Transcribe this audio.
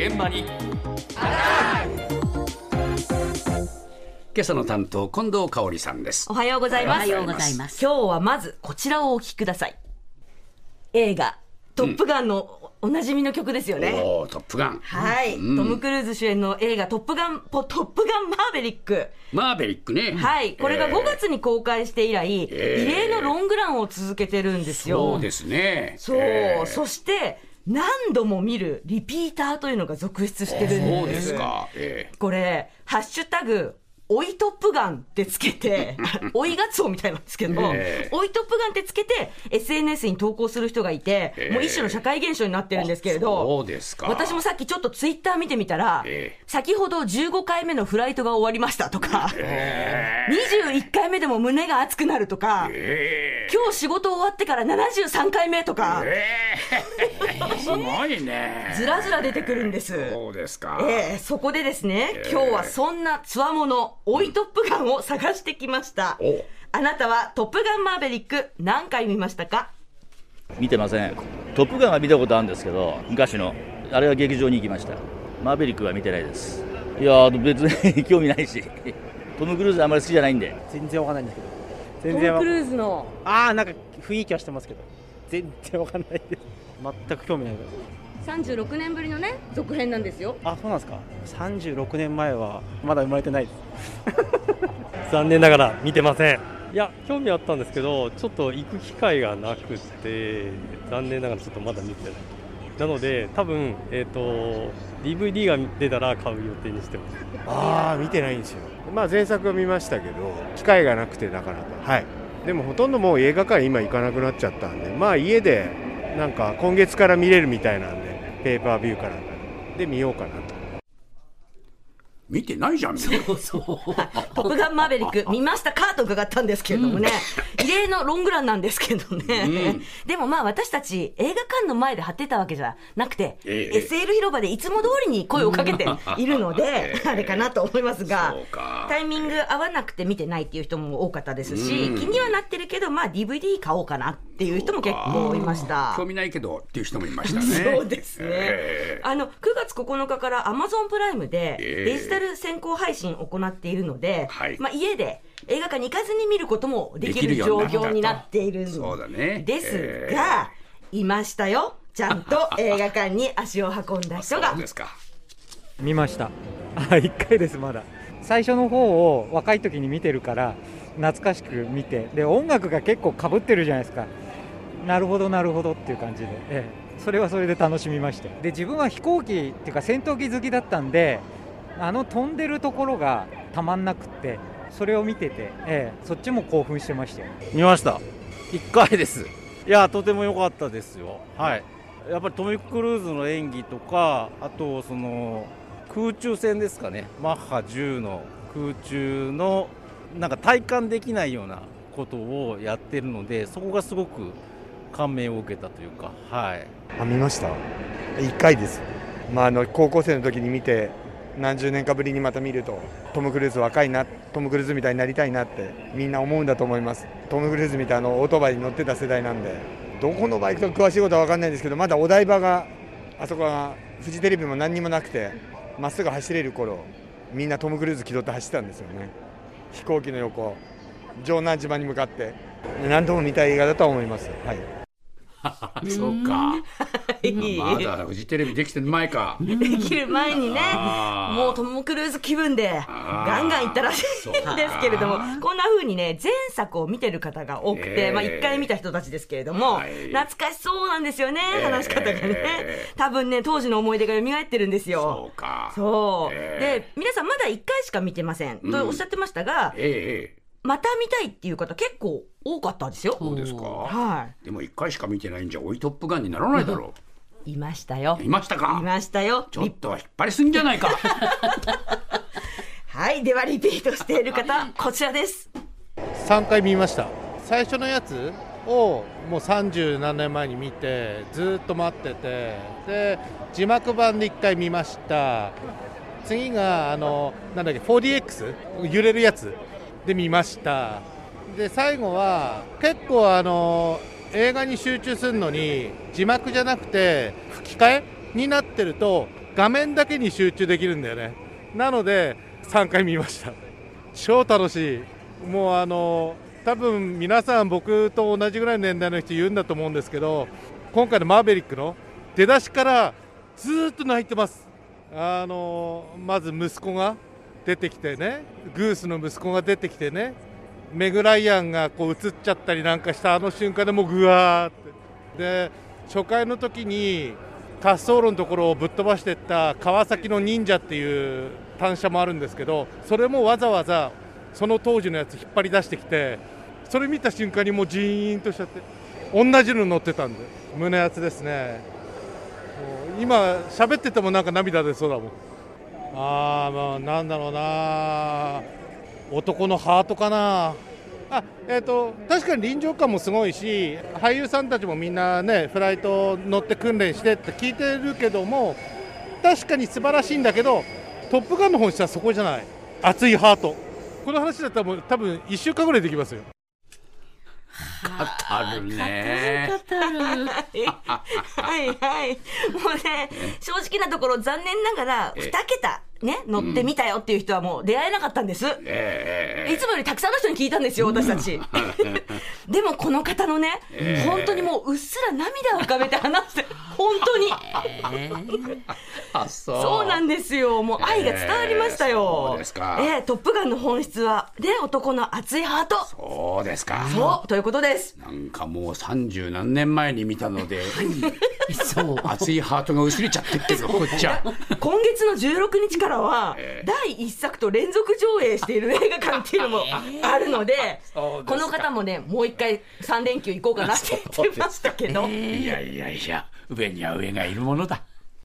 現場に。今朝の担当近藤香織さんです。おはようございます。おはようございます。今日はまずこちらをお聞きください。映画、トップガンのおなじみの曲ですよね。トップガン。はい、うん。トム・クルーズ主演の映画トップガン、ポトップガンマーベリック。マーベリックね。はい、これがえー。5月に公開して以来、えー。異例のロングランを続けてるんですよ。そうですね。そう、えー。そして、何度も見るリピーターというのが続出してるんです。そうですかえこれ、ハッシュタグ、追いトップガンってつけて、追いガツオみたいなんですけど、ええ。追いトップガンってつけて、SNS に投稿する人がいて、ええ。もう一種の社会現象になってるんですけれど、そうですか。私もさっきちょっとツイッター見てみたら、ええ。先ほど15回目のフライトが終わりましたとか、え21回目でも胸が熱くなるとか、え今日仕事終わってから73回目とか、ええ。すごいね。ずらずら出てくるんです。そうですか。ええそこでですね、今日はそんなつわもの、追いトップガンを探してきました。お。あなたはトップガンマーベリック何回見ましたか？見てません「トップガン」は見たことあるんですけど昔の。あれは劇場に行きました。マーベリックは見てないです。いやー別に 興味ないし。トム・クルーズあんまり好きじゃないんで。全然わかんないんですけど。全トム・然わクルーズの。ああなんか雰囲気はしてますけど。全然わかんないです。全く興味ないです36年ぶりのね、続編なんですよ。あそうなんですか。36年前はまだ生まれてないです。残念ながら見てません。いや興味あったんですけどちょっと行く機会がなくて残念ながらちょっとまだ見てない。なので多分えっ、と DVD が出たら買う予定にしてます。ああ見てないんですよ。まあ前作は見ましたけど機会がなくてなかなか。はい。でもほとんどもう映画館今行かなくなっちゃったんでまあ家でなんか今月から見れるみたいなんでペーパービューかなんかで見ようかなと。見てないじゃん。そうそう。トップガンマーベリック見ましたかと伺ったんですけれどもね、異例のロングランなんですけどね。でもまあ私たち映画館の前で張ってたわけじゃなくて、ええ。SL 広場でいつも通りに声をかけて いるので、ええ。あれかなと思いますがタイミング合わなくて見てないっていう人も多かったですし、うん。気にはなってるけど、まあ DVD 買おうかなっていう人も結構いました。興味ないけどっていう人もいましたね。そうですね、えあの9月9日からアマゾンプライムでええ。デジタル先行配信を行っているので、はい。まあ、家で映画館に行かずに見ることもできるる状況になっているんそうだね。ですえが、いましたよ。ちゃんと映画館に足を運んだ人が。そうですか。見ました。あ1回ですまだ。最初の方を若い時に見てるから懐かしく見て。で音楽が結構かぶってるじゃないですかなるほどなるほどっていう感じで、ええ、それはそれで楽しみました。で自分は飛行機っていうか戦闘機好きだったんであの飛んでるところがたまんなくってそれを見てて、ええ、そっちも興奮してましたよ。見ました。1回です。いやとても良かったですよ。はい。やっぱりトム・クルーズの演技とかあとその空中戦ですかね。マッハ10の空中のなんか体感できないようなことをやってるのでそこがすごく感銘を受けたというかはい。あ見ました？1回です、まあ、あの高校生の時に見て何十年かぶりにまた見るとトム・クルーズ若いなトム・クルーズみたいになりたいなってみんな思うんだと思います。トム・クルーズみたいなオートバイに乗ってた世代なんで。どこのバイクとか詳しいことは分かんないんですけどまだお台場があそこはフジテレビも何にもなくてまっすぐ走れる頃みんなトム・クルーズ気取って走ってたんですよね。飛行機の横城南島に向かって何度も見たい映画だと思います、はい、そうか。い。まだフジテレビできてる前か。できる前にねもうトム・クルーズ気分でガンガン行ったらしいんですけれどもこんな風にね前作を見てる方が多くて、ええ。まあ、1回見た人たちですけれども、はい。懐かしそうなんですよね、ええ。話し方がね。ええ。多分ね当時の思い出が蘇ってるんですよ。そうか。そう、ええ。で皆さんまだ1回しか見てません、うんとおっしゃってましたがええええまた見たいっていう方結構多かったですよ。そうですか。はでも一回しか見てないんじゃ追いトップガンにならないだろい いましたよ。ういましたいかましたよ。ちょっと引っ張りすぎじゃないか。はいではリピートしている方こちらです。3回見ました。最初のやつをもう30何年前に見てずっと待っててで字幕版で1回見ました。次があのなんだっけ 4DX 揺れるやつで見ました。で最後は結構あの映画に集中するのに字幕じゃなくて吹き替えになってると画面だけに集中できるんだよね。なので3回見ました。超楽しい。もうあの多分皆さん僕と同じぐらいの年代の人言うんだと思うんですけど今回のマーベリックの出だしからずっと泣いてます。あのまず息子が出てきてねグースの息子が出てきてねメグライアンがこう映っちゃったりなんかしたあの瞬間でもうぐわーって。で初回の時に滑走路のところをぶっ飛ばしていった川崎の忍者っていう単車もあるんですけどそれもわざわざその当時のやつ引っ張り出してきてそれ見た瞬間にもうジーンとしちゃって同じの乗ってたんで胸熱ですね。今喋っててもなんか涙出そうだもん。ああまあなんだろうな。男のハートかな。あえー、と確かに臨場感もすごいし俳優さんたちもみんなねフライト乗って訓練してって聞いてるけども確かに素晴らしいんだけど「トップガン」の本質はそこじゃない。熱いハート。この話だったらもう多分1週間ぐらいできますよ。語るね。語る。はいはい。もうね、正直なところ残念ながら、2桁ね、乗ってみたよっていう人はもう出会えなかったんです。えいつもよりたくさんの人に聞いたんですよ、私たち。でもこの方のね、ええ本当にもううっすら涙を浮かべて話して、本当に。あ、そう。そうなんですよ。もう愛が伝わりましたよ。そうですかええトップガンの本質は、で、男の熱いハート。そうですか。そう、ということです。なんかもう三十何年前に見たので、そう熱いハートが薄れちゃってってこっちは。今月の16日からは、第1作と連続上映している映画館っていうのもあるので、そうですかこの方もね、もう一回3連休行こうかなって言ってましたけど。いやいやいや、上には上がいるものだ。